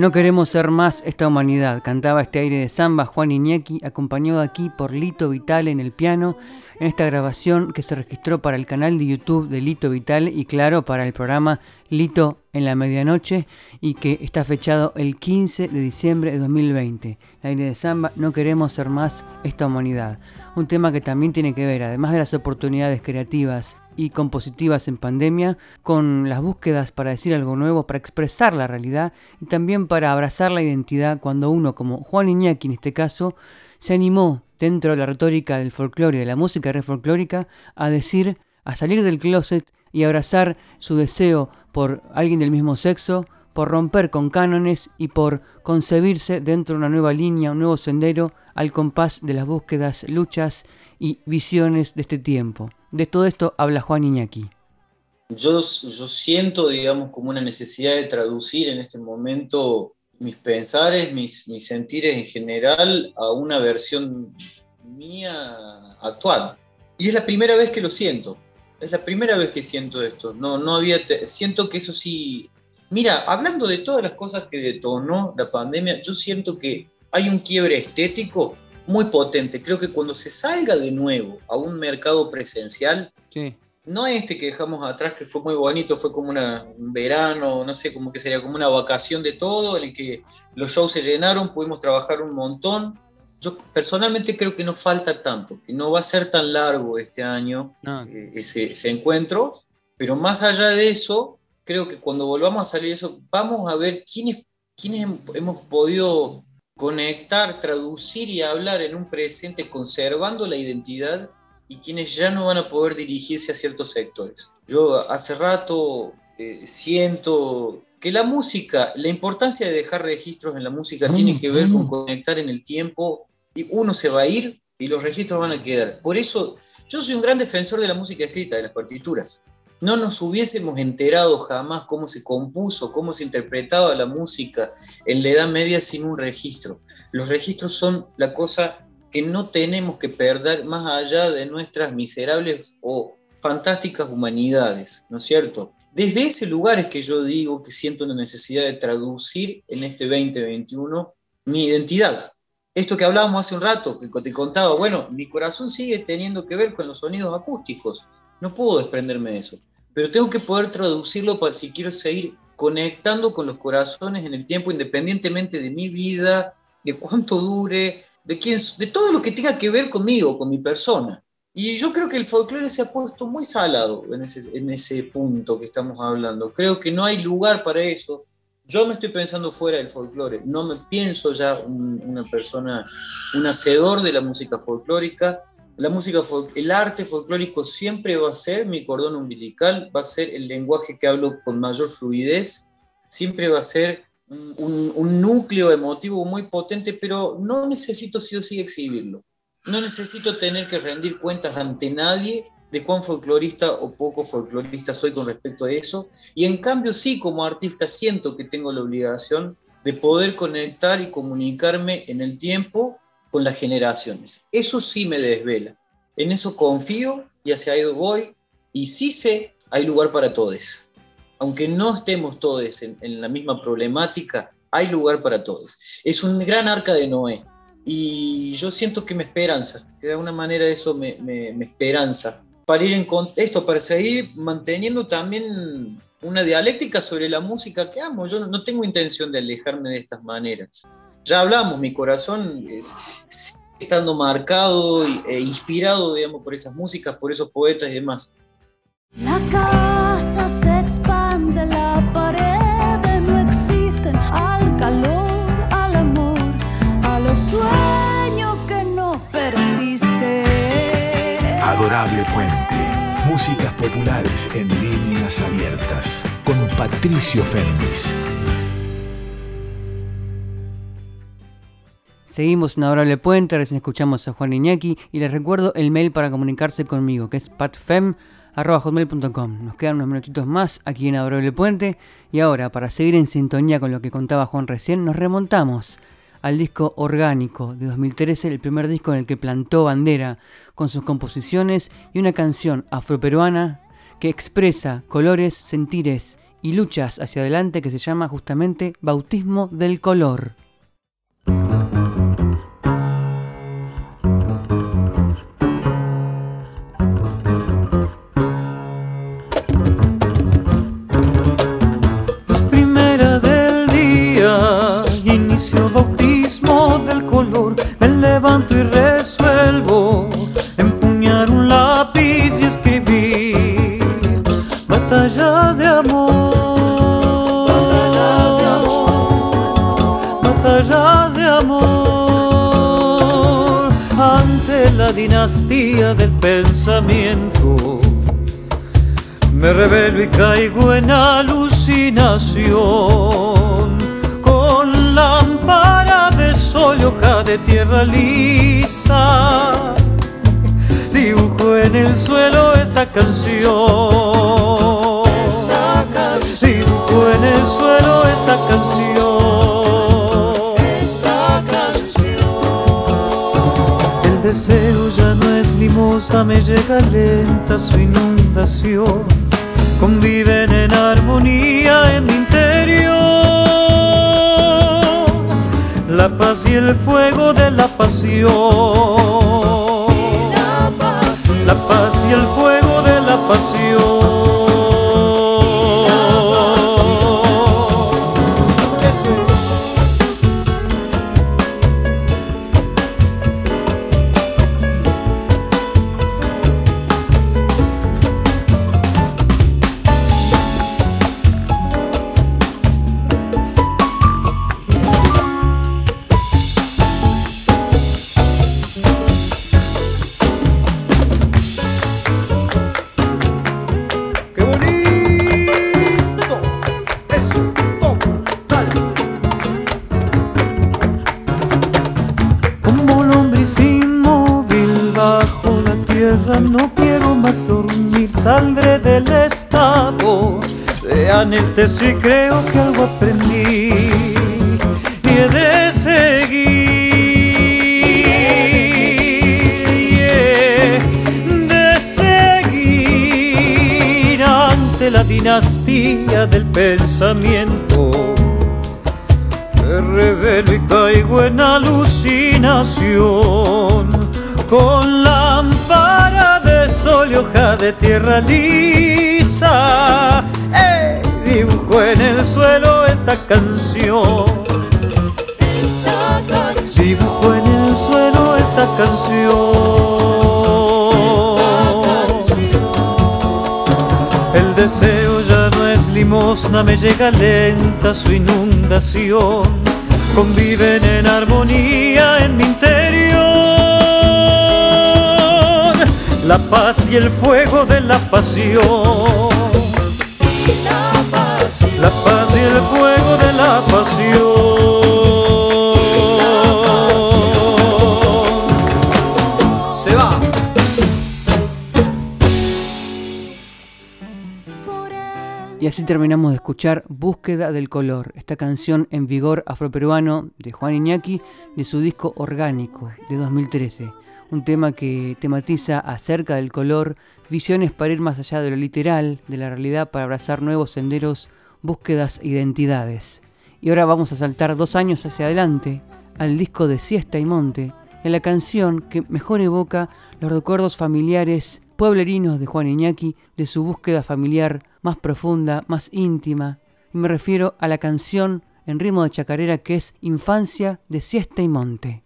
No queremos ser más esta humanidad, cantaba este aire de samba Juan Iñaki, acompañado aquí por Lito Vital en el piano, en esta grabación que se registró para el canal de YouTube de Lito Vital y claro, para el programa Lito en la medianoche y que está fechado el 15 de diciembre de 2020. El aire de samba, no queremos ser más esta humanidad. Un tema que también tiene que ver, además de las oportunidades creativas y compositivas en pandemia, con las búsquedas para decir algo nuevo, para expresar la realidad y también para abrazar la identidad cuando uno, como Juan Iñaki en este caso, se animó dentro de la retórica del folclore y de la música re folclórica a decir, a salir del closet y abrazar su deseo por alguien del mismo sexo, por romper con cánones y por concebirse dentro de una nueva línea, un nuevo sendero al compás de las búsquedas, luchas y visiones de este tiempo. De todo esto habla Juan Iñaki. Yo, yo siento, digamos, como una necesidad de traducir en este momento mis pensares, mis, mis sentires en general a una versión mía actual. Y es la primera vez que lo siento. Es la primera vez que siento esto. No, no había. Siento que eso sí. Mira, hablando de todas las cosas que detonó la pandemia, yo siento que hay un quiebre estético muy potente. Creo que cuando se salga de nuevo a un mercado presencial, no este que dejamos atrás, que fue muy bonito, fue como una, un verano, no sé, como que sería como una vacación de todo, en el que los shows se llenaron, pudimos trabajar un montón. Yo personalmente creo que no falta tanto, que no va a ser tan largo este año eh, ese, ese encuentro, pero más allá de eso, creo que cuando volvamos a salir eso, vamos a ver quiénes, quiénes hemos podido conectar, traducir y hablar en un presente conservando la identidad y quienes ya no van a poder dirigirse a ciertos sectores. Yo hace rato eh, siento que la música, la importancia de dejar registros en la música tiene que ver con conectar en el tiempo y uno se va a ir y los registros van a quedar. Por eso yo soy un gran defensor de la música escrita, de las partituras. No nos hubiésemos enterado jamás cómo se compuso, cómo se interpretaba la música en la Edad Media sin un registro. Los registros son la cosa que no tenemos que perder más allá de nuestras miserables o fantásticas humanidades, ¿no es cierto? Desde ese lugar es que yo digo que siento una necesidad de traducir en este 2021 mi identidad. Esto que hablábamos hace un rato, que te contaba, bueno, mi corazón sigue teniendo que ver con los sonidos acústicos. No puedo desprenderme de eso. Pero tengo que poder traducirlo para si quiero seguir conectando con los corazones en el tiempo, independientemente de mi vida, de cuánto dure, de quién, de todo lo que tenga que ver conmigo, con mi persona. Y yo creo que el folclore se ha puesto muy salado en ese, en ese punto que estamos hablando. Creo que no hay lugar para eso. Yo me estoy pensando fuera del folclore. No me pienso ya una persona, un hacedor de la música folclórica. La música, el arte folclórico siempre va a ser mi cordón umbilical, va a ser el lenguaje que hablo con mayor fluidez, siempre va a ser un, un núcleo emotivo muy potente, pero no necesito sí o sí exhibirlo no necesito tener que rendir cuentas ante nadie de cuán folclorista o poco folclorista soy con respecto a eso. Y en cambio sí, como artista, siento que tengo la obligación de poder conectar y comunicarme en el tiempo con las generaciones. Eso sí me desvela. En eso confío y hacia ahí voy. Y sí sé, hay lugar para todos. Aunque no estemos todos en, la misma problemática, hay lugar para todos. Es un gran arca de Noé y yo siento que me esperanza, que de alguna manera eso me, me, esperanza. Para ir en contexto, para seguir manteniendo también una dialéctica sobre la música que amo. Yo no tengo intención de alejarme de estas maneras. Ya hablamos, mi corazón es, estando marcado e inspirado, digamos, por esas músicas, por esos poetas y demás. La casa se expande, la pared no existen al calor sueño que no persiste. Adorable Puente. Músicas populares en líneas abiertas. Con Patricio Fernández. Seguimos en Adorable Puente, recién escuchamos a Juan Iñaki y les recuerdo el mail para comunicarse conmigo, que es patfem.com. Nos quedan unos minutitos más aquí en Adorable Puente y ahora, para seguir en sintonía con lo que contaba Juan recién, nos remontamos al disco Orgánico de 2013, el primer disco en el que plantó bandera con sus composiciones y una canción afroperuana que expresa colores, sentires y luchas hacia adelante que se llama justamente Bautismo del Color. Del pensamiento. Me revelo y caigo en alucinación con lámpara de sol y hoja de tierra lisa. Dibujo en el suelo esta canción. Dibujo en el suelo esta canción. Me llega lenta su inundación. Conviven en armonía en mi interior la paz y el fuego de la pasión. La paz y el fuego de la pasión. De anestesia y creo que algo aprendí y he de seguir. de seguir ante la dinastía del pensamiento revelo y caigo en alucinación con lámpara de sol y hoja de tierra lisa. Dibujo en el suelo esta canción. Dibujo en el suelo esta canción. El deseo ya no es limosna, me llega lenta su inundación conviven en armonía en mi interior. La paz y el fuego de la pasión. La paz y el fuego de la pasión. Se va. Y así terminamos de escuchar Búsqueda del Color, esta canción en vigor afroperuano de Juan Iñaki de su disco Orgánico de 2013. Un tema que tematiza acerca del color, visiones para ir más allá de lo literal, de la realidad para abrazar nuevos senderos, búsquedas identidades. Y ahora vamos a saltar dos años hacia adelante al disco de Siesta y Monte, en la canción que mejor evoca los recuerdos familiares pueblerinos de Juan Iñaki, de su búsqueda familiar más profunda, más íntima. Y me refiero a la canción en ritmo de chacarera que es Infancia de Siesta y Monte.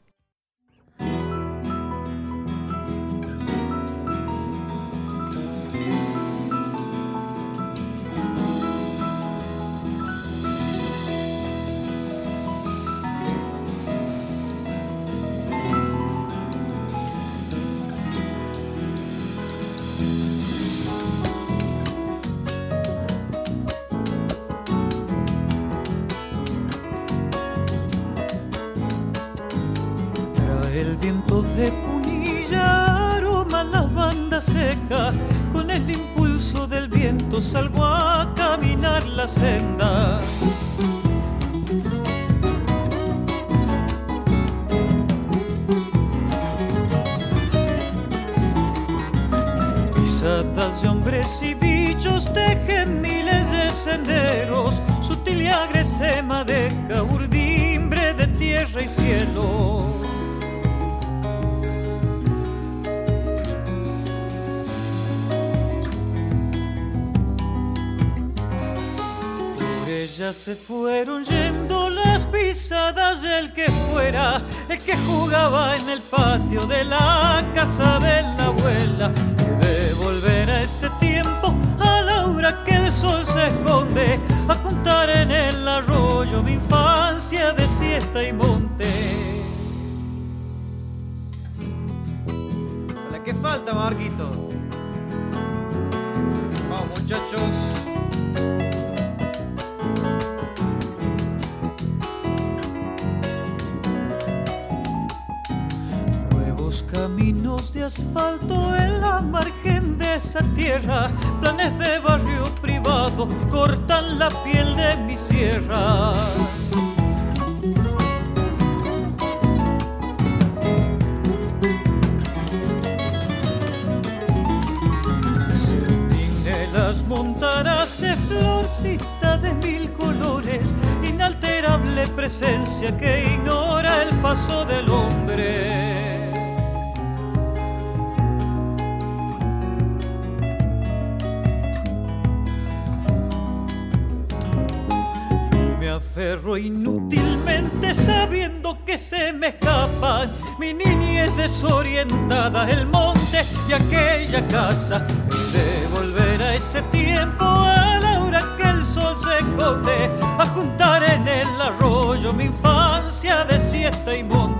Viento salgo a caminar la senda. Pisadas de hombres y bichos tejen miles de senderos, sutil y agreste madeja, urdimbre de tierra y cielo. Ya se fueron yendo las pisadas del que fuera, el que jugaba en el patio de la casa de la abuela. Que de volver a ese tiempo, a la hora que el sol se esconde, a contar en el arroyo mi infancia de siesta y monte. ¿La que falta, Marquito? Vamos, muchachos. Caminos de asfalto en la margen de esa tierra, planes de barrio privado cortan la piel de mi sierra. las montaras de florcita de mil colores, inalterable presencia que ignora el paso del hombre. Aferro inútilmente sabiendo que se me escapan mi niñez desorientada, el monte y aquella casa. de volver a ese tiempo a la hora que el sol se esconde, a juntar en el arroyo mi infancia de siesta y monte.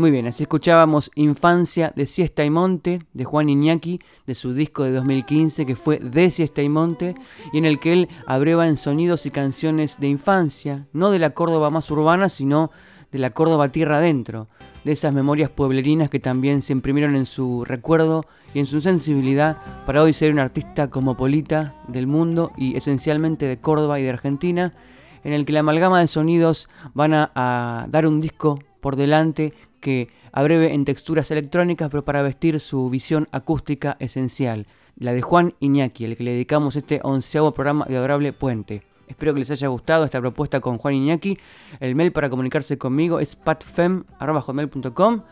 Muy bien, así escuchábamos Infancia de Siesta y Monte de Juan Iñaki, de su disco de 2015 que fue De Siesta y Monte, y en el que él abreva en sonidos y canciones de infancia, no de la Córdoba más urbana, sino de la Córdoba tierra adentro, de esas memorias pueblerinas que también se imprimieron en su recuerdo y en su sensibilidad para hoy ser un artista cosmopolita del mundo y esencialmente de Córdoba y de Argentina, en el que la amalgama de sonidos van a, a dar un disco por delante que abreve en texturas electrónicas, pero para vestir su visión acústica esencial, la de Juan Iñaki, el que le dedicamos este onceavo programa de Adorable Puente. Espero que les haya gustado esta propuesta con Juan Iñaki. El mail para comunicarse conmigo es patfem.com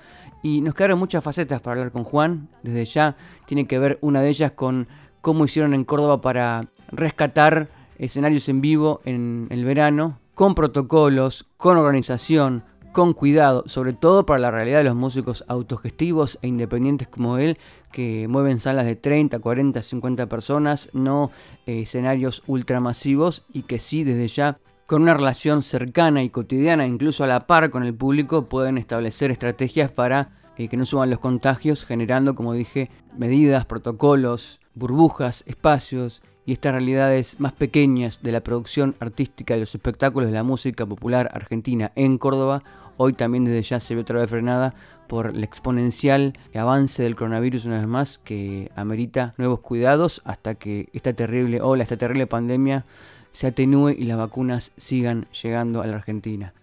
y nos quedaron muchas facetas para hablar con Juan. Desde ya tiene que ver una de ellas con cómo hicieron en Córdoba para rescatar escenarios en vivo en el verano, con protocolos, con organización, con cuidado, sobre todo para la realidad de los músicos autogestivos e independientes como él, que mueven salas de 30, 40, 50 personas, no eh, escenarios ultramasivos y que sí desde ya con una relación cercana y cotidiana, incluso a la par con el público, pueden establecer estrategias para eh, que no suban los contagios, generando, como dije, medidas, protocolos, burbujas, espacios y estas realidades más pequeñas de la producción artística de los espectáculos de la música popular argentina en Córdoba, hoy también desde ya se ve otra vez frenada por el exponencial avance del coronavirus una vez más que amerita nuevos cuidados hasta que esta terrible ola, esta terrible pandemia se atenúe y las vacunas sigan llegando a la Argentina.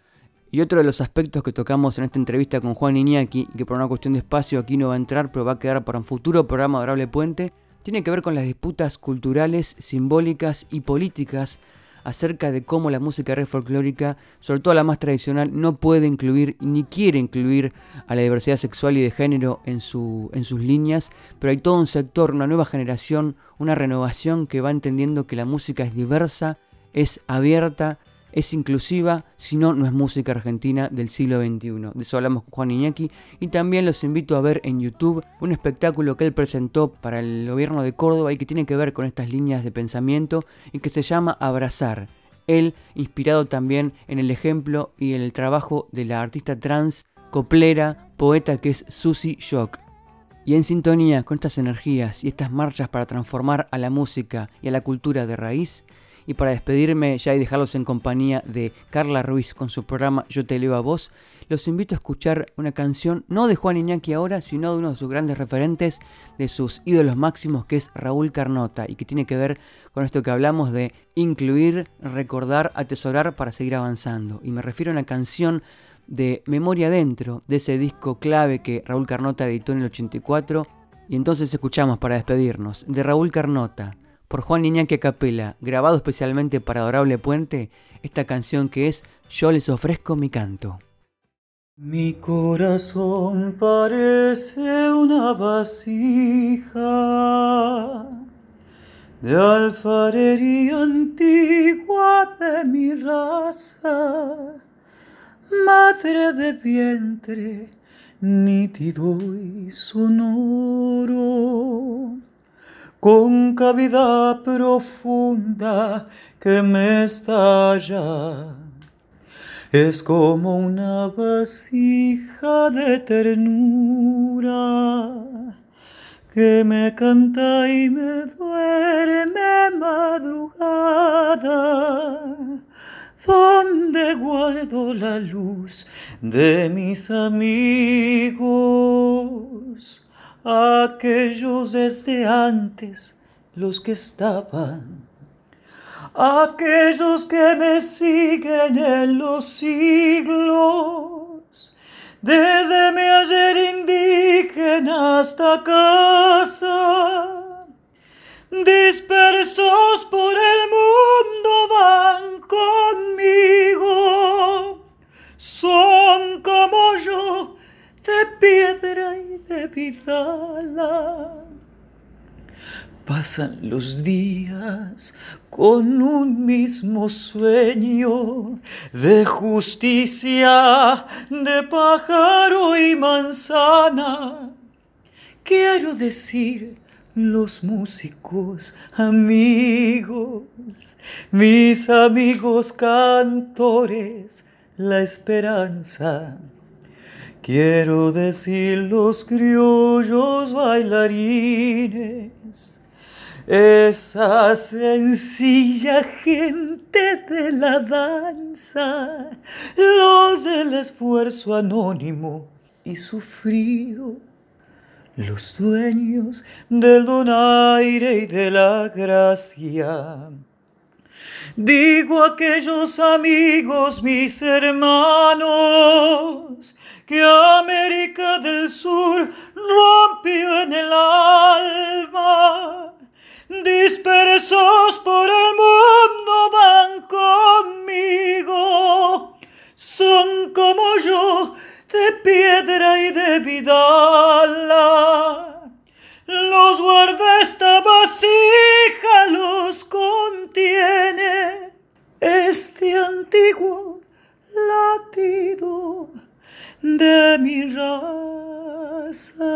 Y otro de los aspectos que tocamos en esta entrevista con Juan Iñaki, que por una cuestión de espacio aquí no va a entrar, pero va a quedar para un futuro programa Adorable Puente, tiene que ver con las disputas culturales, simbólicas y políticas acerca de cómo la música red folclórica, sobre todo la más tradicional, no puede incluir ni quiere incluir a la diversidad sexual y de género en, en sus líneas, pero hay todo un sector, una nueva generación, una renovación que va entendiendo que la música es diversa, es abierta es inclusiva, si no, no es música argentina del siglo XXI. De eso hablamos con Juan Iñaki y también los invito a ver en YouTube un espectáculo que él presentó para el gobierno de Córdoba y que tiene que ver con estas líneas de pensamiento y que se llama Abrazar. Él, inspirado también en el ejemplo y en el trabajo de la artista trans, coplera, poeta que es Susie Shock. Y en sintonía con estas energías y estas marchas para transformar a la música y a la cultura de raíz, y para despedirme ya y dejarlos en compañía de Carla Ruiz con su programa Yo te leo a vos, los invito a escuchar una canción no de Juan Iñaki ahora, sino de uno de sus grandes referentes, de sus ídolos máximos, que es Raúl Carnota, y que tiene que ver con esto que hablamos de incluir, recordar, atesorar para seguir avanzando. Y me refiero a una canción de Memoria Dentro, de ese disco clave que Raúl Carnota editó en el 84. Y entonces escuchamos para despedirnos de Raúl Carnota, por Juan Iñaki Capela, grabado especialmente para Adorable Puente, esta canción que es Yo les ofrezco mi canto. Mi corazón parece una vasija de alfarería antigua de mi raza, madre de vientre nítido y sonoro con cavidad profunda que me estalla. Es como una vasija de ternura que me canta y me duerme madrugada, donde guardo la luz de mis amigos aquellos desde antes, los que estaban, aquellos que me siguen en los siglos, desde mi ayer indígena hasta casa, dispersos por el mundo van conmigo, son como de piedra y de vidala. Pasan los días con un mismo sueño de justicia, de pájaro y manzana. Quiero decir, los músicos amigos, mis amigos cantores, la esperanza Quiero decir los criollos bailarines, esa sencilla gente de la danza, los del esfuerzo anónimo y sufrido, los dueños del donaire y de la gracia. Digo aquellos amigos, mis hermanos, que América del Sur rompió en el alma. Dispersos por el mundo van conmigo, son como yo, de piedra y de vidala. Los guarda esta vasija, los contiene este antiguo latido de mi raza.